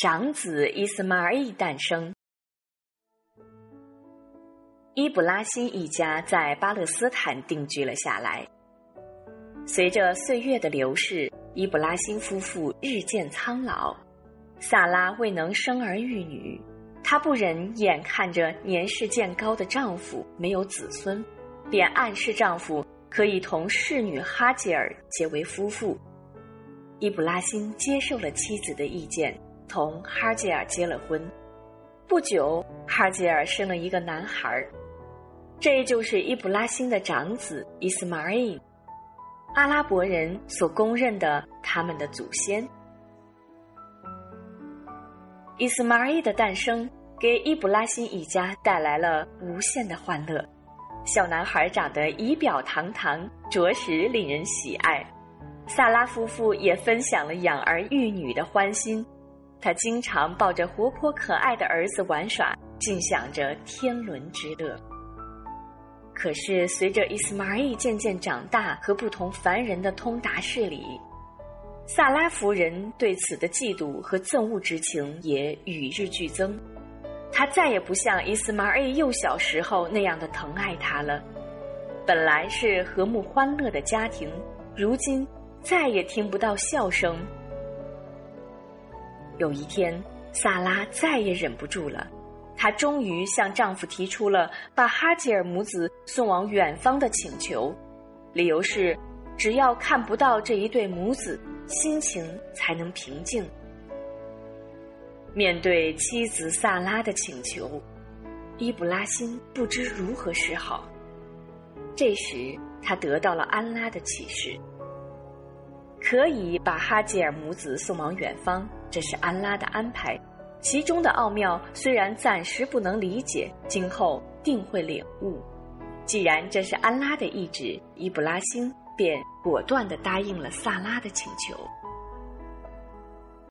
长子伊斯马尔诞生。伊布拉欣一家在巴勒斯坦定居了下来。随着岁月的流逝，伊布拉欣夫妇日渐苍老，萨拉未能生儿育女，她不忍眼看着年事渐高的丈夫没有子孙，便暗示丈夫可以同侍女哈吉尔结为夫妇。伊布拉欣接受了妻子的意见，同哈吉尔结了婚。不久，哈吉尔生了一个男孩。这就是伊布拉欣的长子伊斯马尔，阿拉伯人所公认的他们的祖先。伊斯马尔的诞生给伊布拉欣一家带来了无限的欢乐。小男孩长得仪表堂堂，着实令人喜爱。萨拉夫妇也分享了养儿育女的欢心，他经常抱着活泼可爱的儿子玩耍，尽享着天伦之乐。可是，随着伊斯玛尔渐渐长大和不同凡人的通达事理，萨拉夫人对此的嫉妒和憎恶之情也与日俱增。他再也不像伊斯玛尔幼小时候那样的疼爱他了。本来是和睦欢乐的家庭，如今再也听不到笑声。有一天，萨拉再也忍不住了。她终于向丈夫提出了把哈吉尔母子送往远方的请求，理由是，只要看不到这一对母子，心情才能平静。面对妻子萨拉的请求，伊布拉欣不知如何是好。这时，他得到了安拉的启示，可以把哈吉尔母子送往远方，这是安拉的安排。其中的奥妙虽然暂时不能理解，今后定会领悟。既然这是安拉的意志，伊布拉欣便果断地答应了萨拉的请求。